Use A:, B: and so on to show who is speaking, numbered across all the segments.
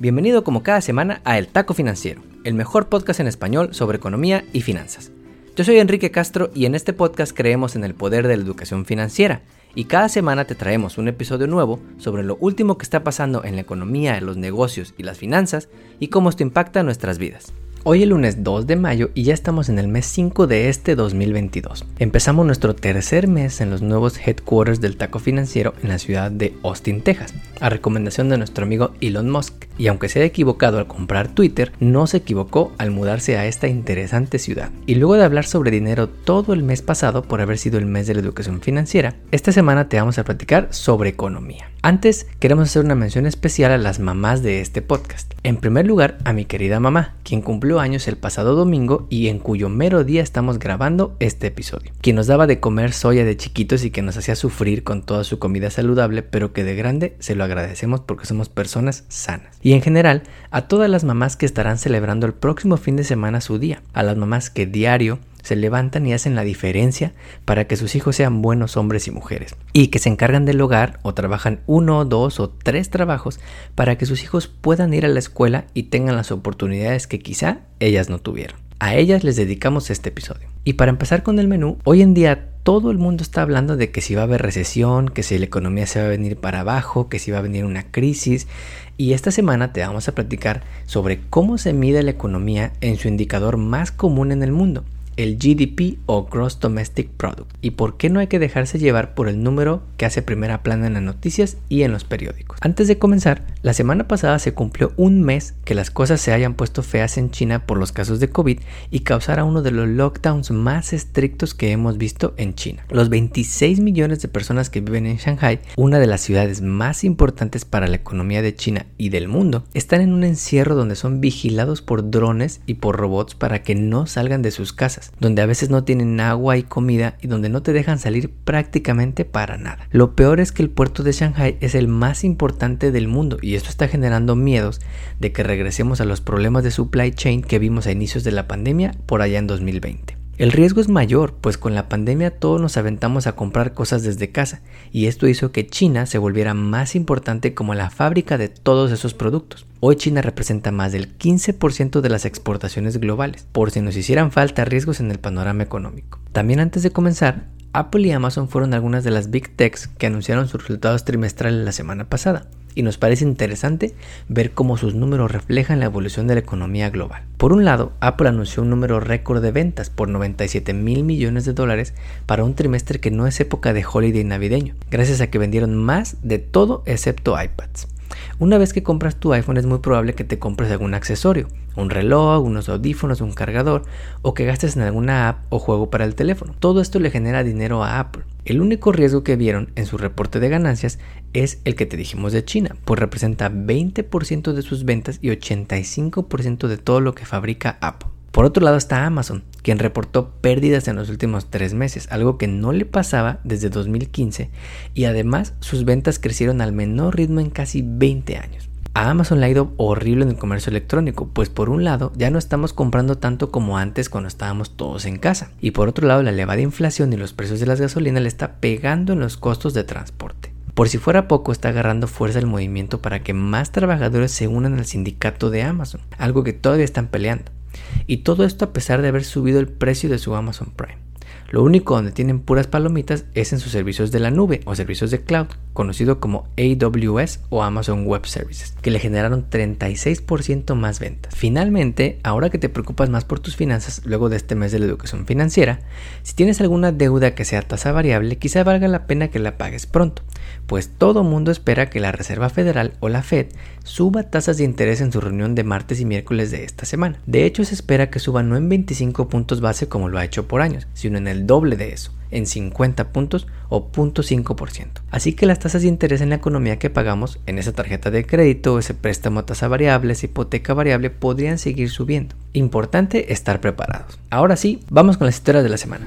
A: Bienvenido como cada semana a El Taco Financiero, el mejor podcast en español sobre economía y finanzas. Yo soy Enrique Castro y en este podcast creemos en el poder de la educación financiera y cada semana te traemos un episodio nuevo sobre lo último que está pasando en la economía, los negocios y las finanzas y cómo esto impacta nuestras vidas. Hoy es lunes 2 de mayo y ya estamos en el mes 5 de este 2022. Empezamos nuestro tercer mes en los nuevos headquarters del taco financiero en la ciudad de Austin, Texas, a recomendación de nuestro amigo Elon Musk. Y aunque se haya equivocado al comprar Twitter, no se equivocó al mudarse a esta interesante ciudad. Y luego de hablar sobre dinero todo el mes pasado por haber sido el mes de la educación financiera, esta semana te vamos a platicar sobre economía. Antes, queremos hacer una mención especial a las mamás de este podcast. En primer lugar, a mi querida mamá, quien cumplió años el pasado domingo y en cuyo mero día estamos grabando este episodio. Quien nos daba de comer soya de chiquitos y que nos hacía sufrir con toda su comida saludable, pero que de grande se lo agradecemos porque somos personas sanas. Y en general, a todas las mamás que estarán celebrando el próximo fin de semana su día, a las mamás que diario se levantan y hacen la diferencia para que sus hijos sean buenos hombres y mujeres y que se encargan del hogar o trabajan uno, dos o tres trabajos para que sus hijos puedan ir a la escuela y tengan las oportunidades que quizá ellas no tuvieron. A ellas les dedicamos este episodio. Y para empezar con el menú, hoy en día todo el mundo está hablando de que si va a haber recesión, que si la economía se va a venir para abajo, que si va a venir una crisis. Y esta semana te vamos a platicar sobre cómo se mide la economía en su indicador más común en el mundo, el GDP o Gross Domestic Product y por qué no hay que dejarse llevar por el número que hace primera plana en las noticias y en los periódicos. Antes de comenzar, la semana pasada se cumplió un mes que las cosas se hayan puesto feas en China por los casos de COVID y causara uno de los lockdowns más estrictos que hemos visto en China. Los 26 millones de personas que viven en Shanghai, una de las ciudades más importantes para la economía de China y del mundo, están en un encierro donde son vigilados por drones y por robots para que no salgan de sus donde a veces no tienen agua y comida y donde no te dejan salir prácticamente para nada. Lo peor es que el puerto de Shanghai es el más importante del mundo y esto está generando miedos de que regresemos a los problemas de supply chain que vimos a inicios de la pandemia por allá en 2020. El riesgo es mayor, pues con la pandemia todos nos aventamos a comprar cosas desde casa, y esto hizo que China se volviera más importante como la fábrica de todos esos productos. Hoy China representa más del 15% de las exportaciones globales, por si nos hicieran falta riesgos en el panorama económico. También antes de comenzar, Apple y Amazon fueron algunas de las big techs que anunciaron sus resultados trimestrales la semana pasada y nos parece interesante ver cómo sus números reflejan la evolución de la economía global. Por un lado, Apple anunció un número récord de ventas por 97 mil millones de dólares para un trimestre que no es época de holiday navideño, gracias a que vendieron más de todo excepto iPads. Una vez que compras tu iPhone es muy probable que te compres algún accesorio, un reloj, unos audífonos, un cargador o que gastes en alguna app o juego para el teléfono. Todo esto le genera dinero a Apple. El único riesgo que vieron en su reporte de ganancias es el que te dijimos de China, pues representa 20% de sus ventas y 85% de todo lo que fabrica Apple. Por otro lado está Amazon, quien reportó pérdidas en los últimos tres meses, algo que no le pasaba desde 2015, y además sus ventas crecieron al menor ritmo en casi 20 años. A Amazon le ha ido horrible en el comercio electrónico, pues por un lado ya no estamos comprando tanto como antes cuando estábamos todos en casa, y por otro lado la elevada inflación y los precios de las gasolinas le está pegando en los costos de transporte. Por si fuera poco, está agarrando fuerza el movimiento para que más trabajadores se unan al sindicato de Amazon, algo que todavía están peleando. Y todo esto a pesar de haber subido el precio de su Amazon Prime. Lo único donde tienen puras palomitas es en sus servicios de la nube o servicios de cloud, conocido como AWS o Amazon Web Services, que le generaron 36% más ventas. Finalmente, ahora que te preocupas más por tus finanzas luego de este mes de la educación financiera, si tienes alguna deuda que sea tasa variable, quizá valga la pena que la pagues pronto, pues todo mundo espera que la Reserva Federal o la Fed suba tasas de interés en su reunión de martes y miércoles de esta semana. De hecho, se espera que suba no en 25 puntos base como lo ha hecho por años, sino en el doble de eso en 50 puntos o 0.5%. Así que las tasas de interés en la economía que pagamos en esa tarjeta de crédito, ese préstamo a tasa variable, esa hipoteca variable podrían seguir subiendo. Importante estar preparados. Ahora sí, vamos con las historias de la semana.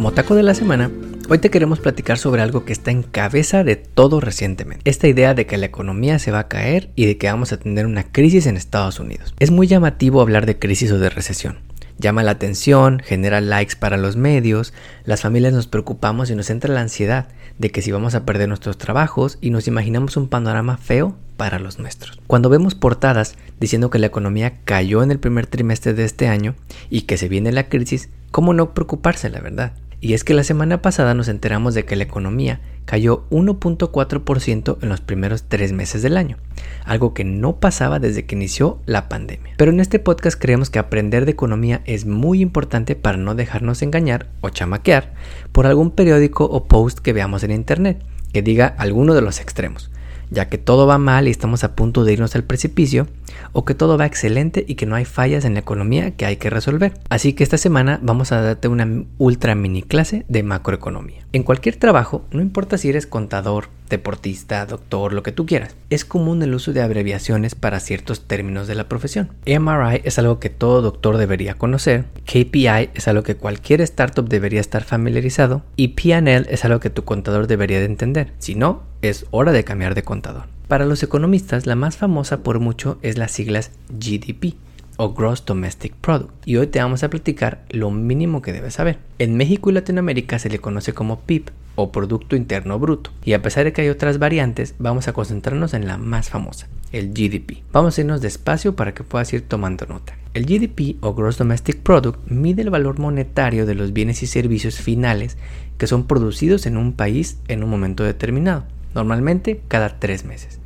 A: Como taco de la semana, Hoy te queremos platicar sobre algo que está en cabeza de todo recientemente. Esta idea de que la economía se va a caer y de que vamos a tener una crisis en Estados Unidos. Es muy llamativo hablar de crisis o de recesión. Llama la atención, genera likes para los medios, las familias nos preocupamos y nos entra la ansiedad de que si vamos a perder nuestros trabajos y nos imaginamos un panorama feo para los nuestros. Cuando vemos portadas diciendo que la economía cayó en el primer trimestre de este año y que se viene la crisis, ¿cómo no preocuparse, la verdad? Y es que la semana pasada nos enteramos de que la economía cayó 1.4% en los primeros tres meses del año, algo que no pasaba desde que inició la pandemia. Pero en este podcast creemos que aprender de economía es muy importante para no dejarnos engañar o chamaquear por algún periódico o post que veamos en internet que diga alguno de los extremos ya que todo va mal y estamos a punto de irnos al precipicio, o que todo va excelente y que no hay fallas en la economía que hay que resolver. Así que esta semana vamos a darte una ultra mini clase de macroeconomía. En cualquier trabajo, no importa si eres contador, deportista, doctor, lo que tú quieras, es común el uso de abreviaciones para ciertos términos de la profesión. MRI es algo que todo doctor debería conocer, KPI es algo que cualquier startup debería estar familiarizado y PNL es algo que tu contador debería de entender. Si no, es hora de cambiar de contador. Para los economistas, la más famosa por mucho es las siglas GDP o Gross Domestic Product. Y hoy te vamos a platicar lo mínimo que debes saber. En México y Latinoamérica se le conoce como PIB o Producto Interno Bruto. Y a pesar de que hay otras variantes, vamos a concentrarnos en la más famosa, el GDP. Vamos a irnos despacio para que puedas ir tomando nota. El GDP o Gross Domestic Product mide el valor monetario de los bienes y servicios finales que son producidos en un país en un momento determinado normalmente cada tres meses.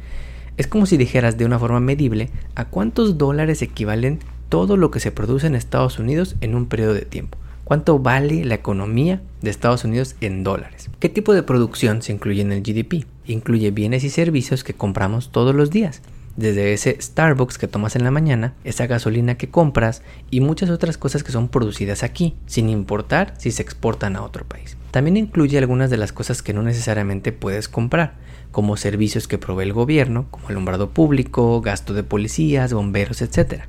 A: Es como si dijeras de una forma medible a cuántos dólares equivalen todo lo que se produce en Estados Unidos en un periodo de tiempo. ¿Cuánto vale la economía de Estados Unidos en dólares? ¿Qué tipo de producción se incluye en el GDP? Incluye bienes y servicios que compramos todos los días, desde ese Starbucks que tomas en la mañana, esa gasolina que compras y muchas otras cosas que son producidas aquí, sin importar si se exportan a otro país. También incluye algunas de las cosas que no necesariamente puedes comprar, como servicios que provee el gobierno, como alumbrado público, gasto de policías, bomberos, etc.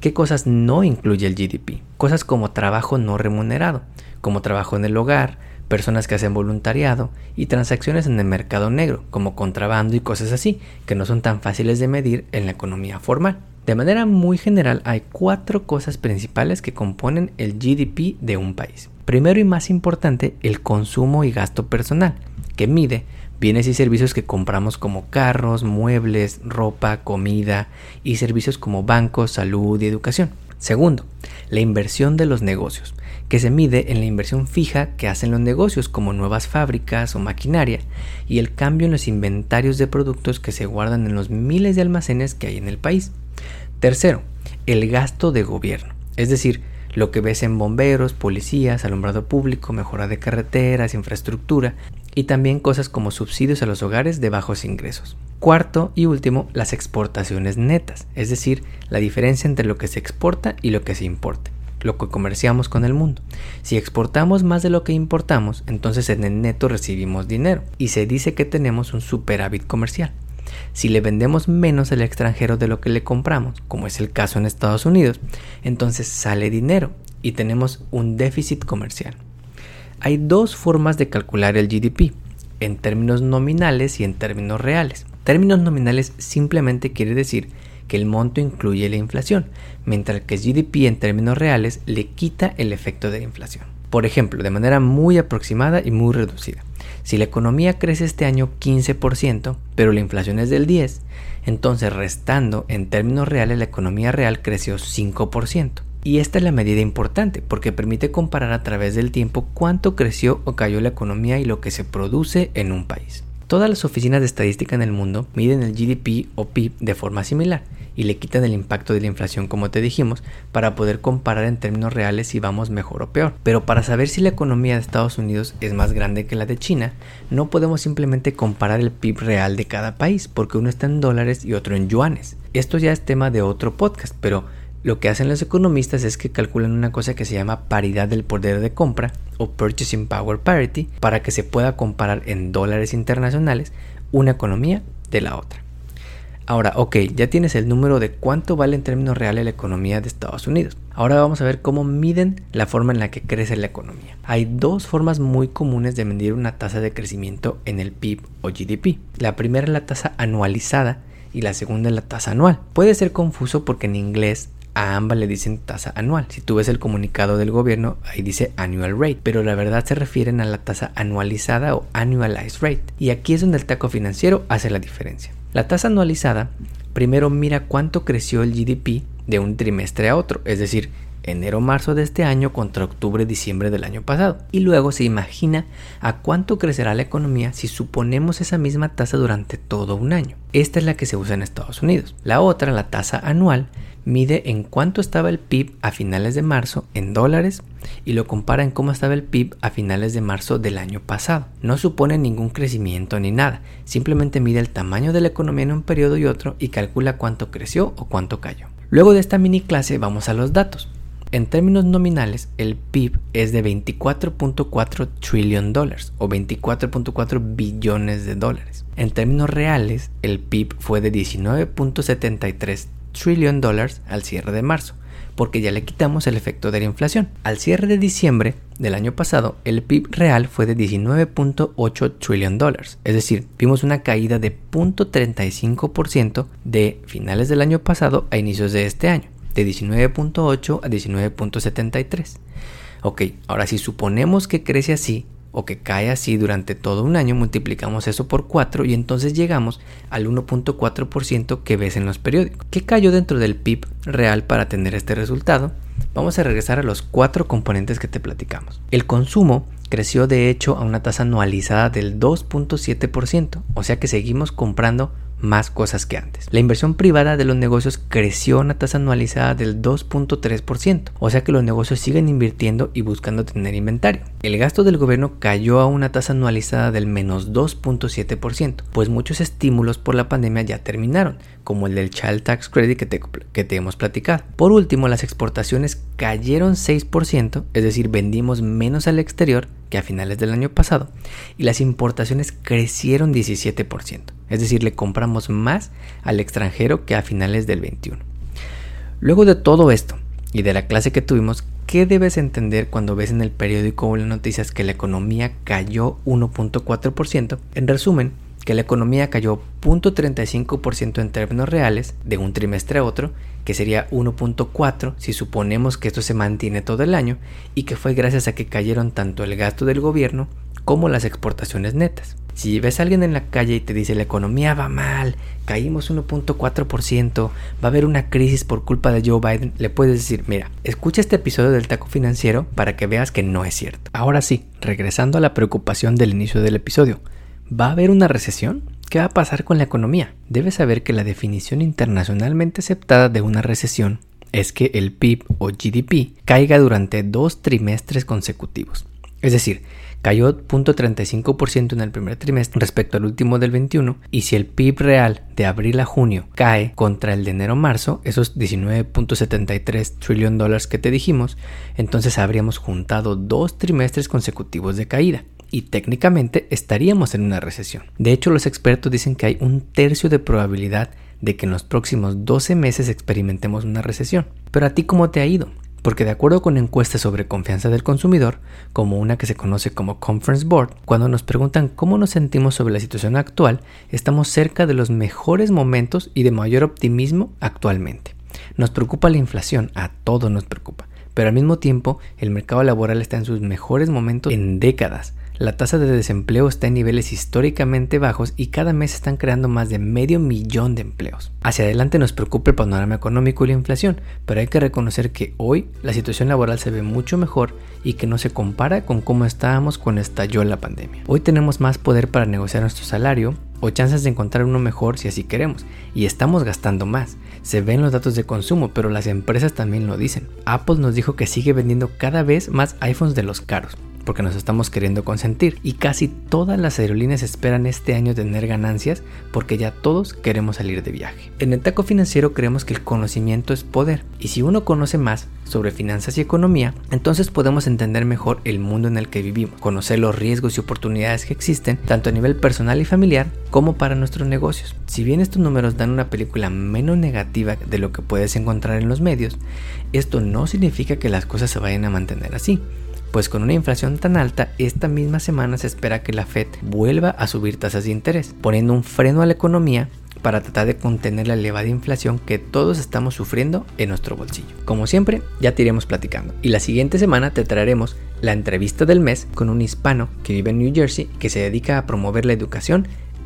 A: ¿Qué cosas no incluye el GDP? Cosas como trabajo no remunerado, como trabajo en el hogar, personas que hacen voluntariado y transacciones en el mercado negro, como contrabando y cosas así, que no son tan fáciles de medir en la economía formal. De manera muy general hay cuatro cosas principales que componen el GDP de un país. Primero y más importante, el consumo y gasto personal, que mide bienes y servicios que compramos como carros, muebles, ropa, comida y servicios como bancos, salud y educación. Segundo, la inversión de los negocios, que se mide en la inversión fija que hacen los negocios como nuevas fábricas o maquinaria y el cambio en los inventarios de productos que se guardan en los miles de almacenes que hay en el país. Tercero, el gasto de gobierno, es decir, lo que ves en bomberos, policías, alumbrado público, mejora de carreteras, infraestructura y también cosas como subsidios a los hogares de bajos ingresos. Cuarto y último, las exportaciones netas, es decir, la diferencia entre lo que se exporta y lo que se importa, lo que comerciamos con el mundo. Si exportamos más de lo que importamos, entonces en el neto recibimos dinero y se dice que tenemos un superávit comercial. Si le vendemos menos al extranjero de lo que le compramos, como es el caso en Estados Unidos, entonces sale dinero y tenemos un déficit comercial. Hay dos formas de calcular el GDP, en términos nominales y en términos reales. Términos nominales simplemente quiere decir que el monto incluye la inflación, mientras que el GDP en términos reales le quita el efecto de la inflación. Por ejemplo, de manera muy aproximada y muy reducida. Si la economía crece este año 15%, pero la inflación es del 10%, entonces restando en términos reales la economía real creció 5%. Y esta es la medida importante porque permite comparar a través del tiempo cuánto creció o cayó la economía y lo que se produce en un país. Todas las oficinas de estadística en el mundo miden el GDP o PIB de forma similar y le quitan el impacto de la inflación como te dijimos para poder comparar en términos reales si vamos mejor o peor. Pero para saber si la economía de Estados Unidos es más grande que la de China, no podemos simplemente comparar el PIB real de cada país porque uno está en dólares y otro en yuanes. Esto ya es tema de otro podcast, pero lo que hacen los economistas es que calculan una cosa que se llama paridad del poder de compra o Purchasing Power Parity para que se pueda comparar en dólares internacionales una economía de la otra. Ahora, ok, ya tienes el número de cuánto vale en términos reales la economía de Estados Unidos. Ahora vamos a ver cómo miden la forma en la que crece la economía. Hay dos formas muy comunes de medir una tasa de crecimiento en el PIB o GDP. La primera es la tasa anualizada y la segunda es la tasa anual. Puede ser confuso porque en inglés a ambas le dicen tasa anual. Si tú ves el comunicado del gobierno, ahí dice annual rate, pero la verdad se refieren a la tasa anualizada o annualized rate. Y aquí es donde el taco financiero hace la diferencia. La tasa anualizada primero mira cuánto creció el GDP de un trimestre a otro, es decir, enero-marzo de este año contra octubre-diciembre del año pasado. Y luego se imagina a cuánto crecerá la economía si suponemos esa misma tasa durante todo un año. Esta es la que se usa en Estados Unidos. La otra, la tasa anual, mide en cuánto estaba el PIB a finales de marzo en dólares y lo compara en cómo estaba el PIB a finales de marzo del año pasado. No supone ningún crecimiento ni nada, simplemente mide el tamaño de la economía en un periodo y otro y calcula cuánto creció o cuánto cayó. Luego de esta mini clase vamos a los datos. En términos nominales, el PIB es de 24.4 trillion dólares o 24.4 billones de dólares. En términos reales, el PIB fue de 19.73 trillion dólares al cierre de marzo, porque ya le quitamos el efecto de la inflación. Al cierre de diciembre del año pasado, el PIB real fue de 19.8 trillion dólares, es decir, vimos una caída de 0.35% de finales del año pasado a inicios de este año, de 19.8 a 19.73. Ok, ahora si suponemos que crece así, o que cae así durante todo un año, multiplicamos eso por 4 y entonces llegamos al 1.4% que ves en los periódicos. ¿Qué cayó dentro del PIB real para tener este resultado? Vamos a regresar a los cuatro componentes que te platicamos. El consumo creció de hecho a una tasa anualizada del 2.7%, o sea que seguimos comprando más cosas que antes. La inversión privada de los negocios creció a una tasa anualizada del 2.3%, o sea que los negocios siguen invirtiendo y buscando tener inventario. El gasto del gobierno cayó a una tasa anualizada del menos 2.7%, pues muchos estímulos por la pandemia ya terminaron, como el del Child Tax Credit que te, que te hemos platicado. Por último, las exportaciones cayeron 6%, es decir, vendimos menos al exterior que a finales del año pasado, y las importaciones crecieron 17%, es decir, le compramos más al extranjero que a finales del 21. Luego de todo esto y de la clase que tuvimos, ¿qué debes entender cuando ves en el periódico o las noticias que la economía cayó 1.4%? En resumen, que la economía cayó 0.35% en términos reales de un trimestre a otro, que sería 1.4 si suponemos que esto se mantiene todo el año, y que fue gracias a que cayeron tanto el gasto del gobierno como las exportaciones netas. Si ves a alguien en la calle y te dice la economía va mal, caímos 1.4%, va a haber una crisis por culpa de Joe Biden, le puedes decir, mira, escucha este episodio del taco financiero para que veas que no es cierto. Ahora sí, regresando a la preocupación del inicio del episodio, ¿Va a haber una recesión? ¿Qué va a pasar con la economía? Debes saber que la definición internacionalmente aceptada de una recesión es que el PIB o GDP caiga durante dos trimestres consecutivos. Es decir, cayó 0.35% en el primer trimestre respecto al último del 21 y si el PIB real de abril a junio cae contra el de enero a marzo, esos 19.73 trillion dólares que te dijimos, entonces habríamos juntado dos trimestres consecutivos de caída y técnicamente estaríamos en una recesión. De hecho, los expertos dicen que hay un tercio de probabilidad de que en los próximos 12 meses experimentemos una recesión. Pero a ti cómo te ha ido? Porque de acuerdo con encuestas sobre confianza del consumidor, como una que se conoce como Conference Board, cuando nos preguntan cómo nos sentimos sobre la situación actual, estamos cerca de los mejores momentos y de mayor optimismo actualmente. Nos preocupa la inflación, a todos nos preocupa, pero al mismo tiempo el mercado laboral está en sus mejores momentos en décadas. La tasa de desempleo está en niveles históricamente bajos y cada mes están creando más de medio millón de empleos. Hacia adelante nos preocupa el panorama económico y la inflación, pero hay que reconocer que hoy la situación laboral se ve mucho mejor y que no se compara con cómo estábamos cuando estalló la pandemia. Hoy tenemos más poder para negociar nuestro salario o chances de encontrar uno mejor si así queremos, y estamos gastando más. Se ven los datos de consumo, pero las empresas también lo dicen. Apple nos dijo que sigue vendiendo cada vez más iPhones de los caros porque nos estamos queriendo consentir. Y casi todas las aerolíneas esperan este año tener ganancias porque ya todos queremos salir de viaje. En el taco financiero creemos que el conocimiento es poder. Y si uno conoce más sobre finanzas y economía, entonces podemos entender mejor el mundo en el que vivimos, conocer los riesgos y oportunidades que existen tanto a nivel personal y familiar como para nuestros negocios. Si bien estos números dan una película menos negativa de lo que puedes encontrar en los medios, esto no significa que las cosas se vayan a mantener así pues con una inflación tan alta, esta misma semana se espera que la Fed vuelva a subir tasas de interés, poniendo un freno a la economía para tratar de contener la elevada inflación que todos estamos sufriendo en nuestro bolsillo. Como siempre, ya te iremos platicando. Y la siguiente semana te traeremos la entrevista del mes con un hispano que vive en New Jersey que se dedica a promover la educación